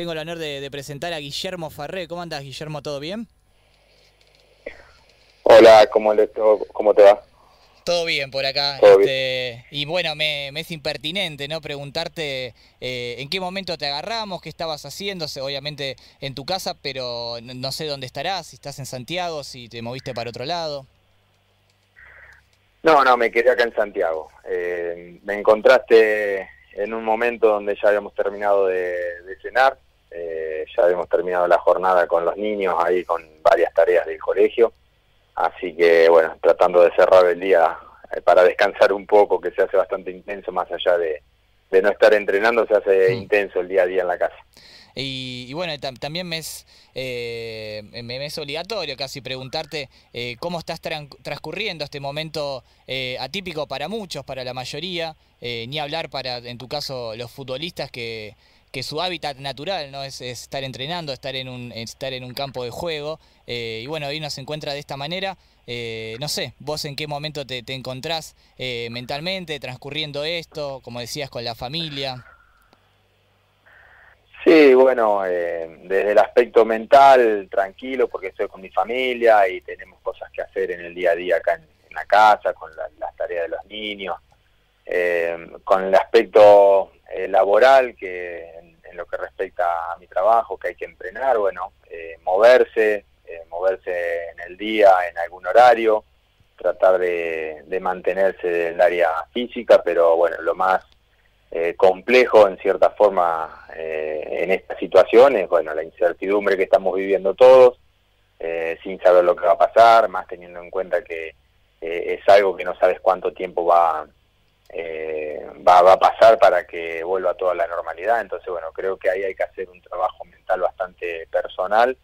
tengo el honor de, presentar a Guillermo Farré. ¿Cómo andas, Guillermo? ¿Todo bien? Hola, ¿cómo, cómo te va? Todo bien por acá. Este, y bueno, me, es impertinente no preguntarte eh, en qué momento te agarramos, qué estabas haciendo, obviamente en tu casa, pero no sé dónde estarás, si estás en Santiago, si te moviste para otro lado. No, no, me quedé acá en Santiago. Eh, me encontraste en un momento donde ya habíamos terminado de, cenar, eh, ya habíamos terminado la jornada con los niños ahí con varias tareas del colegio. Así que bueno, tratando de cerrar el día eh, para descansar un poco, que se hace bastante intenso, más allá de, no estar entrenando, se hace intenso el día a día en la casa. Y, bueno, también me es, eh, me es obligatorio casi preguntarte eh, cómo estás transcurriendo este momento atípico para muchos, para la mayoría, ni hablar para, en tu caso, los futbolistas que, que su hábitat natural no es, estar entrenando, estar en un, estar en un campo de juego. Eh, y bueno, hoy nos encuentra de esta manera. Eh, no sé, vos en qué momento te, encontrás eh, mentalmente transcurriendo esto, como decías, con la familia. Sí, bueno, desde el aspecto mental, tranquilo, porque estoy con mi familia y tenemos cosas que hacer en el día a día acá en, la casa, con las tareas de los niños. Con el aspecto laboral, que en lo que respecta a mi trabajo, que hay que entrenar, bueno, eh, moverse, eh, moverse en el día, en algún horario, tratar de, mantenerse en el área física, pero bueno, lo más eh, complejo en cierta forma en esta situación es, bueno, la incertidumbre que estamos viviendo todos, sin saber lo que va a pasar, más teniendo en cuenta que es algo que no sabes cuánto tiempo va a eh, va, a pasar para que vuelva toda la normalidad. Entonces, bueno, creo que ahí hay que hacer un trabajo mental bastante personal,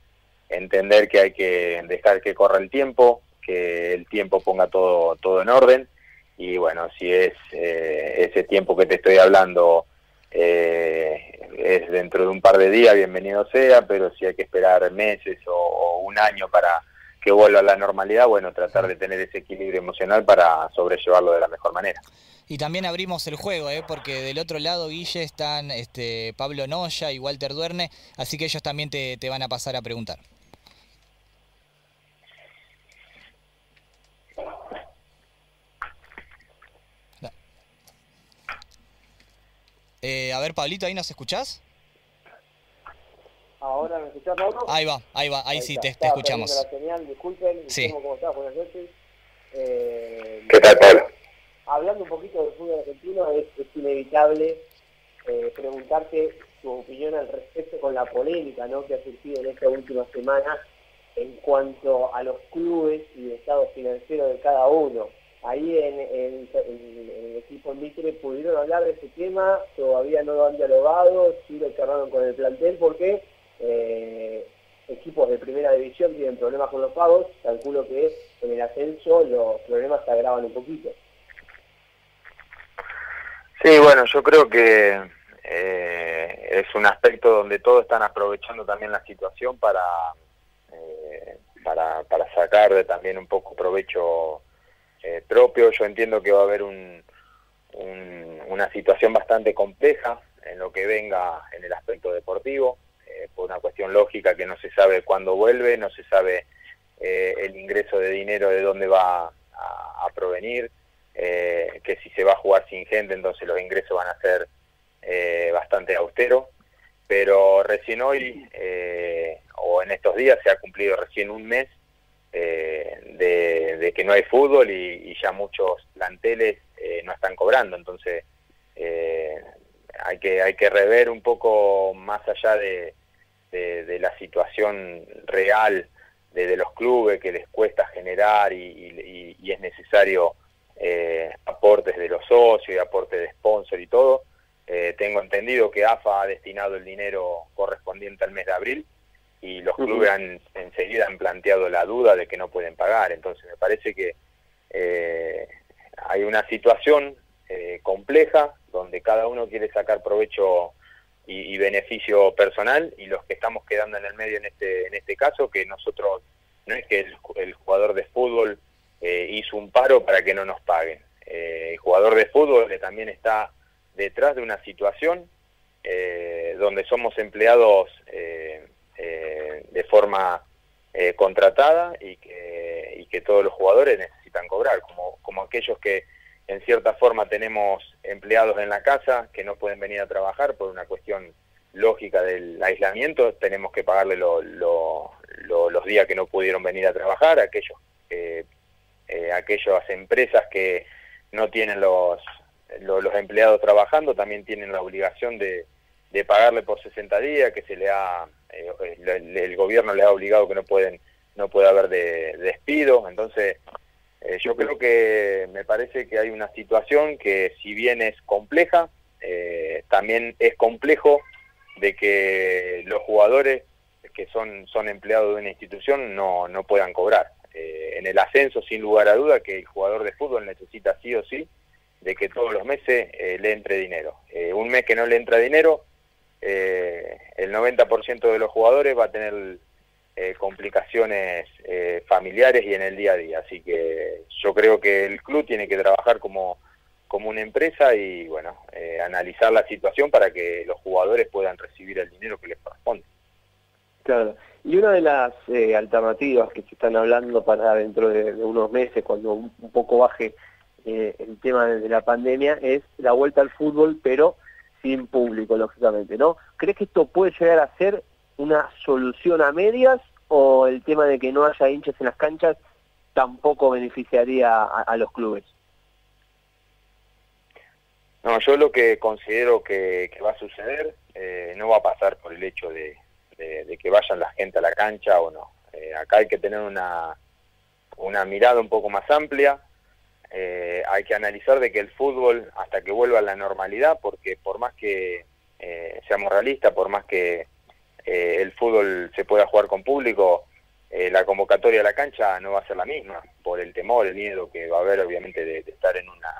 entender que hay que dejar que corra el tiempo, que el tiempo ponga todo, todo en orden. Y bueno, si es eh, ese tiempo que te estoy hablando eh, es dentro de un par de días, bienvenido sea, pero si hay que esperar meses o un año para que vuelva a la normalidad, bueno, tratar de tener ese equilibrio emocional para sobrellevarlo de la mejor manera. Y también abrimos el juego, ¿eh? porque del otro lado, Guille, están este, Pablo Noya y Walter Duerne, así que ellos también te, van a pasar a preguntar. Eh, a ver, Pablito, ¿ahí nos escuchás? Ahora me escuchás, Pablo. Ahí va, ahí va, ahí, sí, te, te escuchamos. La señal, disculpen, sí. ¿cómo estás? Buenas noches. Eh, ¿Qué tal, Pablo? Hablando un poquito del fútbol argentino, es, inevitable eh, preguntarte tu opinión al respecto con la polémica ¿no? que ha surgido en esta última semana en cuanto a los clubes y el estado financiero de cada uno. Ahí en, el equipo en Mitre pudieron hablar de ese tema, todavía no lo han dialogado, sí lo cerraron con el plantel porque eh, equipos de primera división tienen problemas con los pagos, calculo que en el ascenso los problemas se agravan un poquito. Sí, bueno, yo creo que eh, es un aspecto donde todos están aprovechando también la situación para, eh, para, para sacar también un poco provecho eh, propio. Yo entiendo que va a haber un, una situación bastante compleja en lo que venga en el aspecto deportivo, por una cuestión lógica que no se sabe cuándo vuelve, no se sabe el ingreso de dinero de dónde va a provenir. Eh, que si se va a jugar sin gente, entonces los ingresos van a ser eh, bastante austeros. Pero recién hoy, eh, o en estos días, se ha cumplido recién un mes de, que no hay fútbol y, ya muchos planteles no están cobrando. Entonces, hay, que, hay que rever un poco más allá de, la situación real de, los clubes que les cuesta generar y es necesario eh, aportes de los socios y aportes de sponsor y todo. Eh, tengo entendido que AFA ha destinado el dinero correspondiente al mes de abril y los clubes han, enseguida han planteado la duda de que no pueden pagar. Entonces me parece que eh, hay una situación compleja donde cada uno quiere sacar provecho y, beneficio personal y los que estamos quedando en el medio en este en este caso que nosotros no es que el jugador de fútbol eh, hizo un paro para que no nos paguen. Eh, el jugador de fútbol también está detrás de una situación eh, donde somos empleados de forma contratada y que, y que todos los jugadores necesitan cobrar, como, como aquellos que en cierta forma tenemos empleados en la casa que no pueden venir a trabajar por una cuestión lógica del aislamiento, tenemos que pagarle los días que no pudieron venir a trabajar, aquellos, eh, eh, aquellas empresas que no tienen los, los, empleados trabajando también tienen la obligación de, de pagarle por 60 días, que se le ha, eh, el, gobierno le ha obligado que no pueden no puede haber de, despido, entonces eh, yo creo que me parece que hay una situación que si bien es compleja, eh, también es complejo de que los jugadores que son, son empleados de una institución no, no puedan cobrar. Eh, en el ascenso, sin lugar a duda, que el jugador de fútbol necesita sí o sí de que todos los meses le entre dinero. un mes que no le entra dinero, el 90% de los jugadores va a tener eh, complicaciones eh, familiares y en el día a día. Así que yo creo que el club tiene que trabajar como, como una empresa y bueno, eh, analizar la situación para que los jugadores puedan recibir el dinero que les corresponde. Claro, y una de las alternativas que se están hablando para dentro de, unos meses, cuando un, poco baje el tema de la pandemia, es la vuelta al fútbol, pero sin público, lógicamente, ¿no? ¿Crees que esto puede llegar a ser una solución a medias o el tema de que no haya hinchas en las canchas tampoco beneficiaría a, los clubes? No, yo lo que considero que, va a suceder eh, no va a pasar por el hecho de, que vayan la gente a la cancha o no. Eh, acá hay que tener una, una mirada un poco más amplia. Eh, hay que analizar de que el fútbol, hasta que vuelva a la normalidad, porque por más que seamos realistas, por más que eh, el fútbol se pueda jugar con público, eh, la convocatoria a la cancha no va a ser la misma, por el temor, el miedo que va a haber obviamente de, estar en una,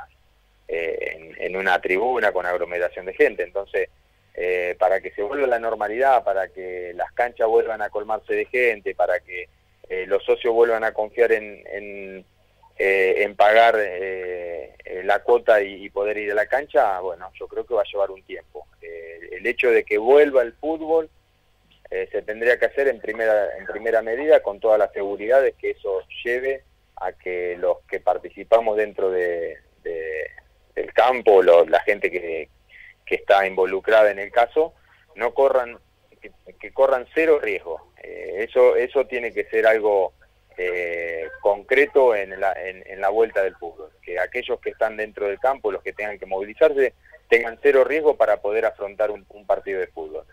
eh, en, una tribuna con aglomeración de gente. Entonces, para que se vuelva la normalidad, para que las canchas vuelvan a colmarse de gente, para que los socios vuelvan a confiar en, en, pagar la cuota y, poder ir a la cancha, bueno, yo creo que va a llevar un tiempo. el hecho de que vuelva el fútbol eh, se tendría que hacer en primera, en primera medida con todas las seguridades que eso lleve a que los que participamos dentro de, del campo, la gente que, que, está involucrada en el caso, no corran, que, corran cero riesgo. Eh, eso, eso tiene que ser algo eh, concreto en la, en, la vuelta del fútbol, que aquellos que están dentro del campo, los que tengan que movilizarse, tengan cero riesgo para poder afrontar un partido de fútbol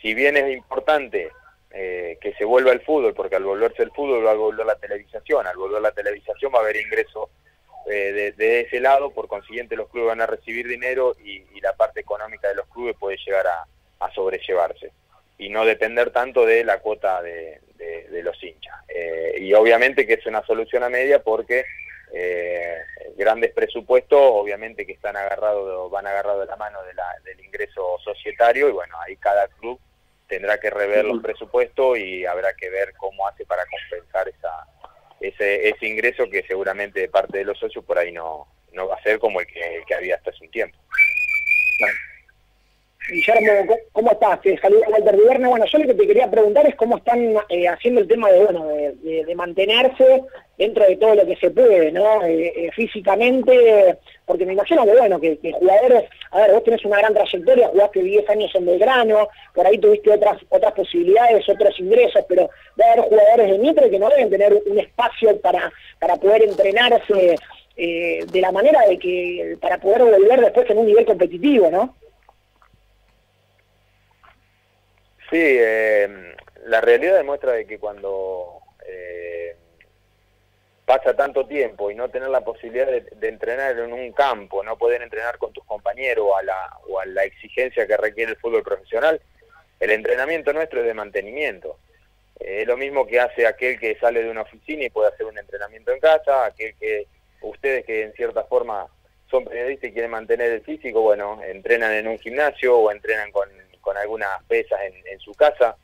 si bien es importante eh, que se vuelva el fútbol, porque al volverse el fútbol va a volver la televisación, al volver la televisación va a haber ingreso eh, de, ese lado, por consiguiente los clubes van a recibir dinero y, la parte económica de los clubes puede llegar a, sobrellevarse y no depender tanto de la cuota de, los hinchas. Eh, y obviamente que es una solución a media porque grandes presupuestos, obviamente que están agarrados, van agarrados de la mano del ingreso societario y bueno, ahí cada club tendrá que rever los presupuestos y habrá que ver cómo hace para compensar esa, ese, ese ingreso que seguramente de parte de los socios por ahí no, no va a ser como el que, había hasta hace un tiempo. Guillermo, ¿cómo estás? Te saluda Walter Viernes. Bueno, yo lo que te quería preguntar es cómo están eh, haciendo el tema de, bueno, de, mantenerse dentro de todo lo que se puede, ¿no? Eh, eh, físicamente, porque me imagino que, bueno, que, jugadores, a ver, vos tenés una gran trayectoria, jugaste 10 años en Belgrano, por ahí tuviste otras otras posibilidades, otros ingresos, pero debe haber jugadores de Mitre que no deben tener un espacio para, para poder entrenarse de la manera de que, para poder volver después en un nivel competitivo, ¿no? Sí, eh, la realidad demuestra de que cuando eh, pasa tanto tiempo y no tener la posibilidad de, entrenar en un campo, no poder entrenar con tus compañeros a, la, o a la exigencia que requiere el fútbol profesional, el entrenamiento nuestro es de mantenimiento. Eh, es lo mismo que hace aquel que sale de una oficina y puede hacer un entrenamiento en casa, aquel que ustedes que en cierta forma son periodistas y quieren mantener el físico, bueno, entrenan en un gimnasio o entrenan con con algunas pesas en, su casa.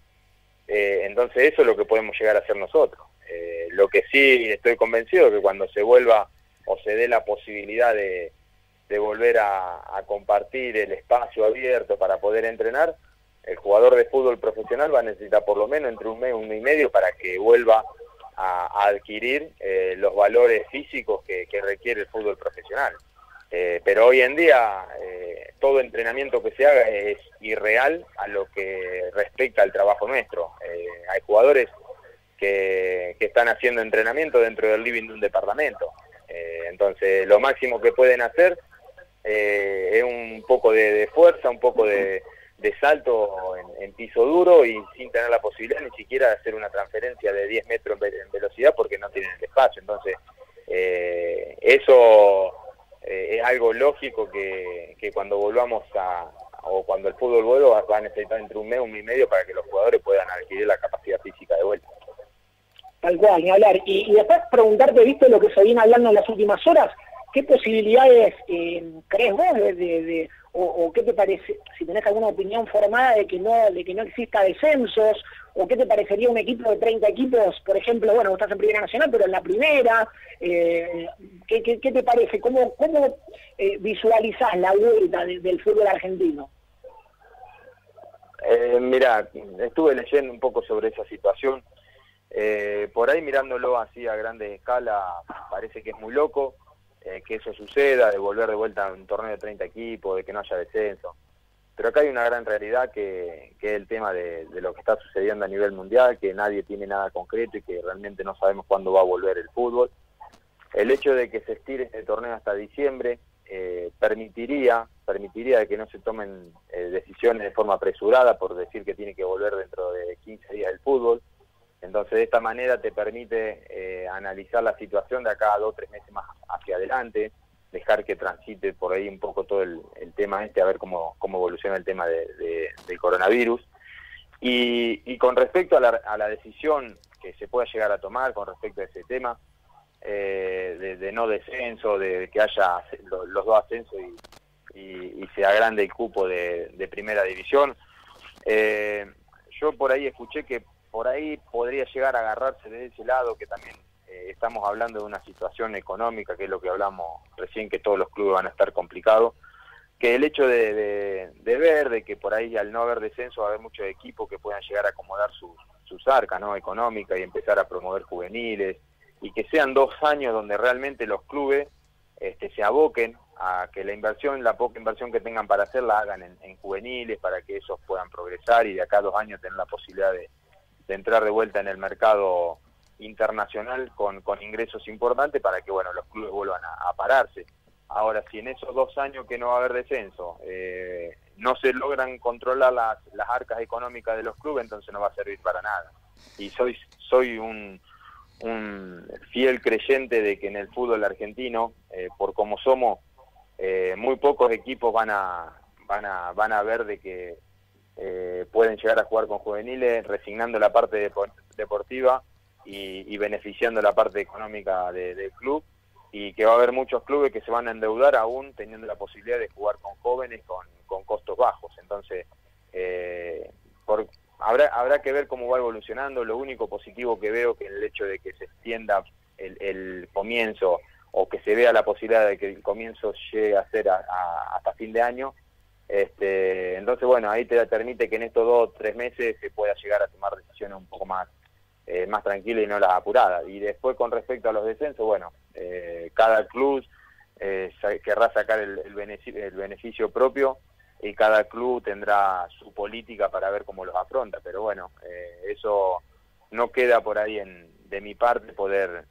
Eh, entonces eso es lo que podemos llegar a hacer nosotros. Eh, lo que sí estoy convencido es que cuando se vuelva o se dé la posibilidad de, volver a, compartir el espacio abierto para poder entrenar, el jugador de fútbol profesional va a necesitar por lo menos entre un mes, un mes y medio para que vuelva a, adquirir eh, los valores físicos que, requiere el fútbol profesional. Eh, pero hoy en día eh, todo entrenamiento que se haga es irreal a lo que respecta al trabajo nuestro. hay jugadores que, están haciendo entrenamiento dentro del living de un departamento. entonces lo máximo que pueden hacer es un poco de fuerza, un poco de, salto en, piso duro y sin tener la posibilidad ni siquiera de hacer una transferencia de 10 metros en, velocidad porque no tienen el espacio. Entonces, eh, eso eh, es algo lógico que, cuando volvamos a, o cuando el fútbol vuelva va a necesitar entre un mes, un mes y medio para que los jugadores puedan adquirir la capacidad física de vuelta. Tal cual, ni hablar. Y, después preguntarte, ¿viste lo que se viene hablando en las últimas horas? ¿Qué posibilidades eh, crees vos de o, qué te parece, si tenés alguna opinión formada de que no de que no exista descensos, o qué te parecería un equipo de 30 equipos, por ejemplo, bueno, vos estás en Primera Nacional, pero en la primera, eh, ¿qué, te parece? ¿Cómo, cómo eh, visualizás la vuelta del fútbol argentino? Eh, mira, estuve leyendo un poco sobre esa situación. Eh, por ahí mirándolo así a grande escala, parece que es muy loco eh, que eso suceda, de volver de vuelta a un torneo de 30 equipos, de que no haya descenso. Pero acá hay una gran realidad que, es el tema de, lo que está sucediendo a nivel mundial, que nadie tiene nada concreto y que realmente no sabemos cuándo va a volver el fútbol. El hecho de que se estire este torneo hasta diciembre eh, permitiría permitiría que no se tomen eh, decisiones de forma apresurada por decir que tiene que volver dentro de 15 días el fútbol. Entonces, de esta manera te permite eh, analizar la situación de acá a dos o tres meses adelante, dejar que transite por ahí un poco todo el, tema este, a ver cómo, cómo evoluciona el tema de, del coronavirus. Y, con respecto a la, decisión que se pueda llegar a tomar con respecto a ese tema, eh, de, no descenso, de que haya los, dos ascensos y, y, se agrande el cupo de, primera división, eh, yo por ahí escuché que por ahí podría llegar a agarrarse de ese lado, que también estamos hablando de una situación económica, que es lo que hablamos recién, que todos los clubes van a estar complicados, que el hecho de, ver, de que por ahí al no haber descenso va a haber muchos equipos que puedan llegar a acomodar sus, sus arcas ¿no? económicas y empezar a promover juveniles, y que sean dos años donde realmente los clubes este, se aboquen a que la inversión, la poca inversión que tengan para hacer, la hagan en, en juveniles para que esos puedan progresar y de acá a dos años tener la posibilidad de, de entrar de vuelta en el mercado internacional con, con ingresos importantes para que bueno los clubes vuelvan a, pararse. Ahora, si en esos dos años que no va a haber descenso eh, no se logran controlar las, las arcas económicas de los clubes, entonces no va a servir para nada. Y soy, soy un, un fiel creyente de que en el fútbol argentino, eh, por como somos, eh, muy pocos equipos van a, van a, van a ver de que eh, pueden llegar a jugar con juveniles, resignando la parte deportiva y, beneficiando la parte económica del club y que va a haber muchos clubes que se van a endeudar aún teniendo la posibilidad de jugar con jóvenes con, costos bajos. Entonces, eh, por, habrá, habrá que ver cómo va evolucionando. Lo único positivo que veo que el hecho de que se extienda el, comienzo o que se vea la posibilidad de que el comienzo llegue a ser hasta fin de año, este, entonces, bueno, ahí te permite que en estos dos o tres meses se pueda llegar a tomar decisiones un poco más, eh, más tranquilas y no las apuradas. Y después, con respecto a los descensos, bueno, eh, cada club eh, querrá sacar el, el, beneficio, propio y cada club tendrá su política para ver cómo los afronta. Pero bueno, eso no queda por ahí en, de mi parte poder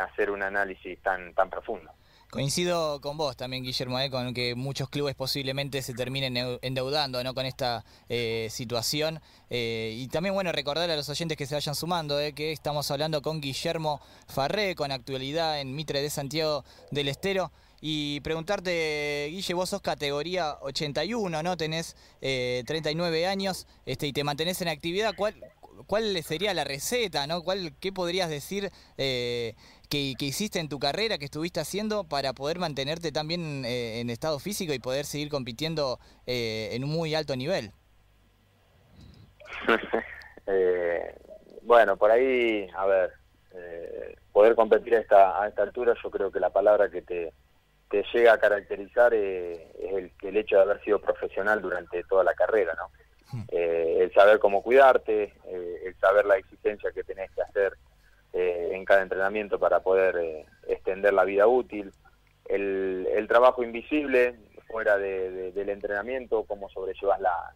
hacer un análisis tan, tan profundo. Coincido con vos también, Guillermo, eh, con que muchos clubes posiblemente se terminen endeudando ¿no? con esta eh, situación. Eh, y también, bueno, recordar a los oyentes que se vayan sumando, que estamos hablando con Guillermo Farré, con actualidad en Mitre de Santiago del Estero. Y preguntarte, Guille, vos sos categoría 81, ¿no? Tenés 39 años este, y te mantenés en actividad. ¿Cuál, ¿Cuál sería la receta, ¿no? ¿Cuál, ¿Qué podrías decir que, hiciste en tu carrera, que estuviste haciendo para poder mantenerte también eh, en estado físico y poder seguir compitiendo eh, en un muy alto nivel? Eh, bueno, por ahí, a ver, poder competir a esta, a esta altura, yo creo que la palabra que te, te llega a caracterizar es el, el hecho de haber sido profesional durante toda la carrera, ¿no? hmm. el saber cómo cuidarte, el saber la exigencia que tenés que hacer en cada entrenamiento para poder extender la vida útil, el, el trabajo invisible fuera del entrenamiento, cómo sobrellevas la,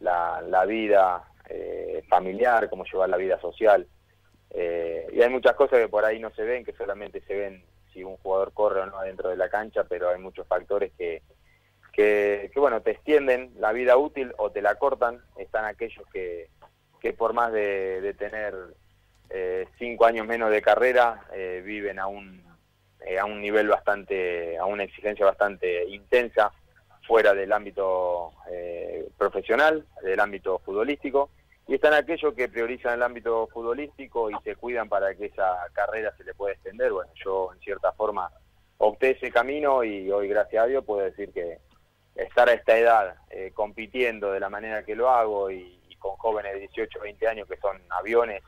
la, la vida eh, familiar, cómo llevar la vida social. Eh, y hay muchas cosas que por ahí no se ven, que solamente se ven si un jugador corre o no dentro de la cancha, pero hay muchos factores que, que, bueno, te extienden la vida útil o te la cortan. Están aquellos que, que por más de, tener eh, cinco años menos de carrera, viven a un, a un nivel bastante, a una exigencia bastante intensa fuera del ámbito profesional, del ámbito futbolístico y están aquellos que priorizan el ámbito futbolístico y se cuidan para que esa carrera se le pueda extender. Bueno, yo en cierta forma opté ese camino y hoy, gracias a Dios, puedo decir que estar a esta edad eh, compitiendo de la manera que lo hago y, con jóvenes de 18 20 años que son aviones,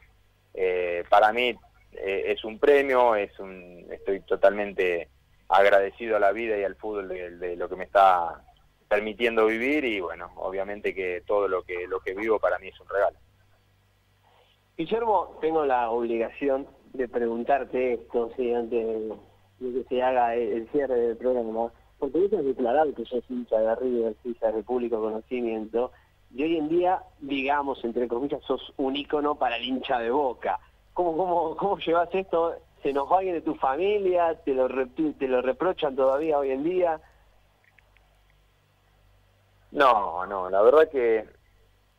eh, para mí eh, es un premio, es un, estoy totalmente agradecido a la vida y al fútbol de lo que me está permitiendo vivir y bueno, obviamente que todo lo que lo que vivo para mí es un regalo. Guillermo, tengo la obligación de preguntarte esto, si antes de, que se haga el, cierre del programa, porque has declarado que sos hincha de River, hincha de público conocimiento, y hoy en día, digamos, entre comillas, sos un ícono para el hincha de Boca. ¿Cómo, cómo, cómo llevas esto? ¿Se va alguien de tu familia? ¿Te lo, ¿Te lo reprochan todavía hoy en día? No, no, la verdad que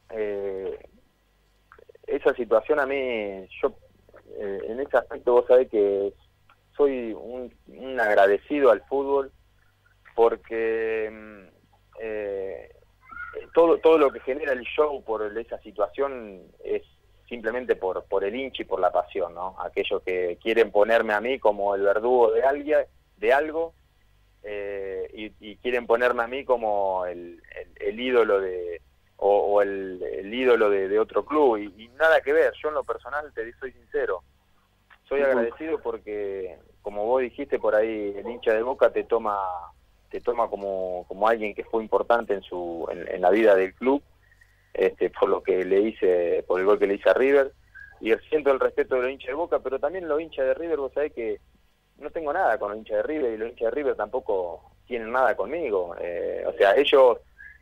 eh, esa situación a mí, yo eh, en ese aspecto vos sabés que soy un, agradecido al fútbol porque mm, eh, todo, todo lo que genera el show por esa situación es simplemente por, por el hincha y por la pasión, ¿no? Aquellos que quieren ponerme a mí como el verdugo de, alguien, de algo eh, y, quieren ponerme a mí como el, ídolo de o, el, ídolo de, otro club. Y, nada que ver yo en lo personal te soy sincero. Soy agradecido porque como vos dijiste por ahí el hincha de Boca te toma te toma como, como alguien que fue importante en su en, la vida del club este por lo que le hice por el gol que le hice a River y siento el respeto de los hinchas de Boca pero también los hinchas de River vos sabés que no tengo nada con los hinchas de River y los hinchas de River tampoco tienen nada conmigo. Eh, o sea, ellos,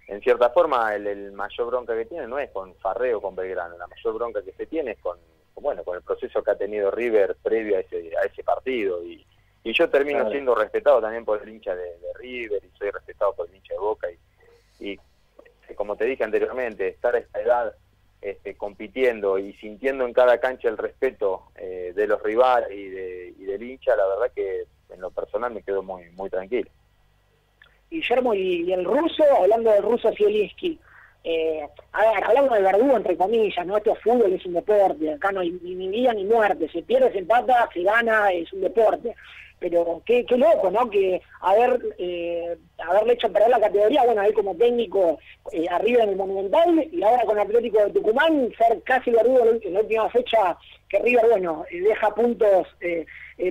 en cierta forma, el, mayor bronca que tienen no es con Farreo con Belgrano, la mayor bronca que se tiene es con, bueno, con el proceso que ha tenido River previo a ese, a ese partido. Y, y yo termino siendo respetado también por el hincha de, River y soy respetado por el hincha de Boca. Y, y como te dije anteriormente, estar a esta edad este, compitiendo y sintiendo en cada cancha el respeto eh, de los rivales y, de, y del hincha, la verdad que en lo personal me quedo muy muy tranquilo. Guillermo, y, el ruso, hablando del ruso Zielinski, eh, a ver, hablando de verdugo entre comillas, ¿no? Esto es fútbol, es un deporte, acá no hay ni vida ni muerte, se pierde, se empata, se gana, es un deporte pero qué, qué loco, ¿no? Que haber eh, haberle hecho perder la categoría, bueno, ahí como técnico eh, arriba en el Monumental y ahora con Atlético de Tucumán ser casi verdugo en la última fecha que River, bueno, eh, deja puntos eh,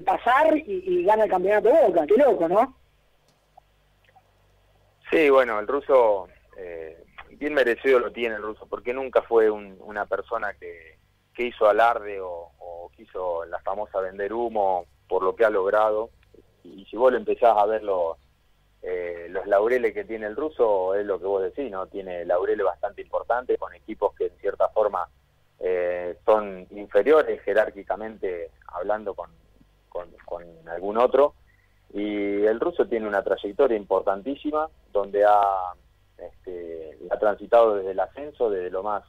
pasar y, gana el campeonato de Boca, qué loco, ¿no? Sí, bueno, el ruso bien merecido lo tiene el ruso, porque nunca fue una persona que, que hizo alarde o, o quiso la famosa vender humo por lo que ha logrado. Y si vos lo empezás a ver los, eh, los laureles que tiene el ruso, es lo que vos decís, ¿no? Tiene laureles bastante importantes con equipos que en cierta forma eh, son inferiores jerárquicamente hablando con, con, algún otro. Y el ruso tiene una trayectoria importantísima donde ha, este, ha transitado desde el ascenso, desde lo más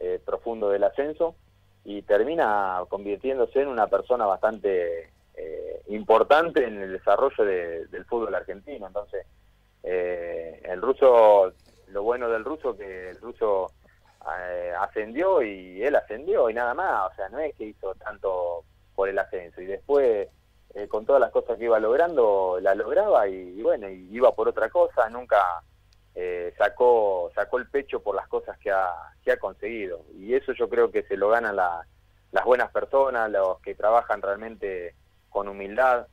eh, profundo del ascenso, y termina convirtiéndose en una persona bastante eh, importante en el desarrollo del fútbol argentino. Entonces, eh, el ruso, lo bueno del ruso que el ruso eh, ascendió y él ascendió y nada más, o sea, no es que hizo tanto por el ascenso. Y después con todas las cosas que iba logrando, la lograba y, bueno, y iba por otra cosa, nunca sacó sacó el pecho por las cosas que ha, que ha conseguido. Y eso yo creo que se lo ganan las buenas personas, los que trabajan realmente con humildad,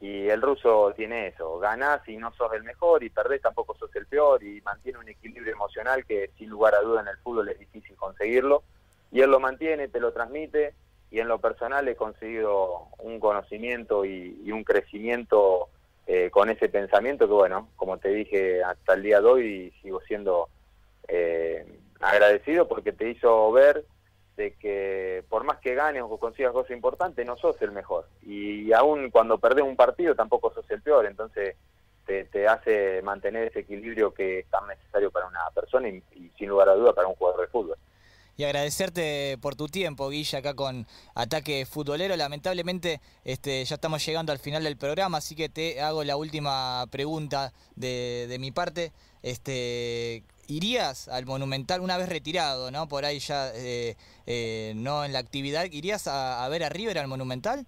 Y el ruso tiene eso, ganás y no sos el mejor y perdés tampoco sos el peor y mantiene un equilibrio emocional que sin lugar a duda en el fútbol es difícil conseguirlo. Y él lo mantiene, te lo transmite y en lo personal he conseguido un conocimiento y, un crecimiento eh, con ese pensamiento que bueno, como te dije hasta el día de hoy sigo siendo eh, agradecido porque te hizo ver de que por más que ganes o consigas cosas importantes, no sos el mejor. Y aún cuando perdés un partido tampoco sos el peor, entonces te, hace mantener ese equilibrio que es tan necesario para una persona y, sin lugar a duda para un jugador de fútbol y agradecerte por tu tiempo, Guilla, acá con Ataque Futbolero. Lamentablemente este, ya estamos llegando al final del programa, así que te hago la última pregunta de, de mi parte. Este, ¿Irías al Monumental una vez retirado, no? Por ahí ya eh, eh, no en la actividad. ¿Irías a, ver a River al Monumental?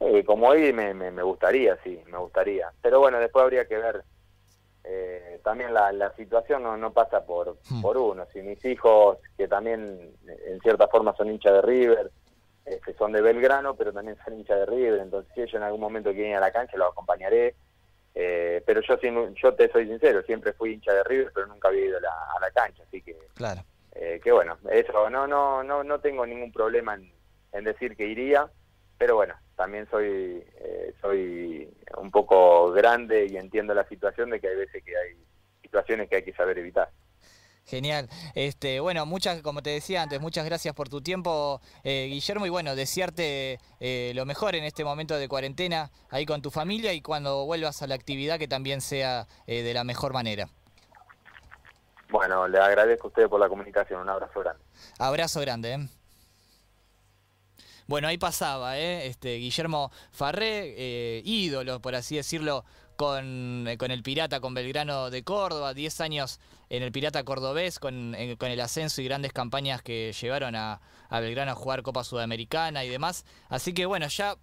Eh, como hoy me, me, gustaría, sí, me gustaría. Pero bueno, después habría que ver. también la, la situación no, no pasa por, hmm. por uno. Si mis hijos, que también en cierta forma son hinchas de River, este, son de Belgrano, pero también son hinchas de River, entonces si ellos en algún momento quieren ir a la cancha, los acompañaré eh, pero yo yo te soy sincero, siempre fui hincha de River, pero nunca había ido a la, cancha, así que claro. Eh, que bueno, eso no no no no tengo ningún problema en, decir que iría, pero bueno, también soy eh, soy un poco grande y entiendo la situación de que hay veces que hay situaciones que hay que saber evitar. Genial. Este, bueno, muchas, como te decía antes, muchas gracias por tu tiempo, eh, Guillermo, y bueno, desearte eh, lo mejor en este momento de cuarentena ahí con tu familia y cuando vuelvas a la actividad que también sea eh, de la mejor manera. Bueno, le agradezco a usted por la comunicación, un abrazo grande. Abrazo grande. ¿eh? Bueno, ahí pasaba, ¿eh? este, Guillermo Farré, ídolo, por así decirlo, con, eh, con, el Pirata, con Belgrano de Córdoba, 10 años en el Pirata Cordobés, con, eh, con el ascenso y grandes campañas que llevaron a, a, Belgrano a jugar Copa Sudamericana y demás. Así que bueno, ya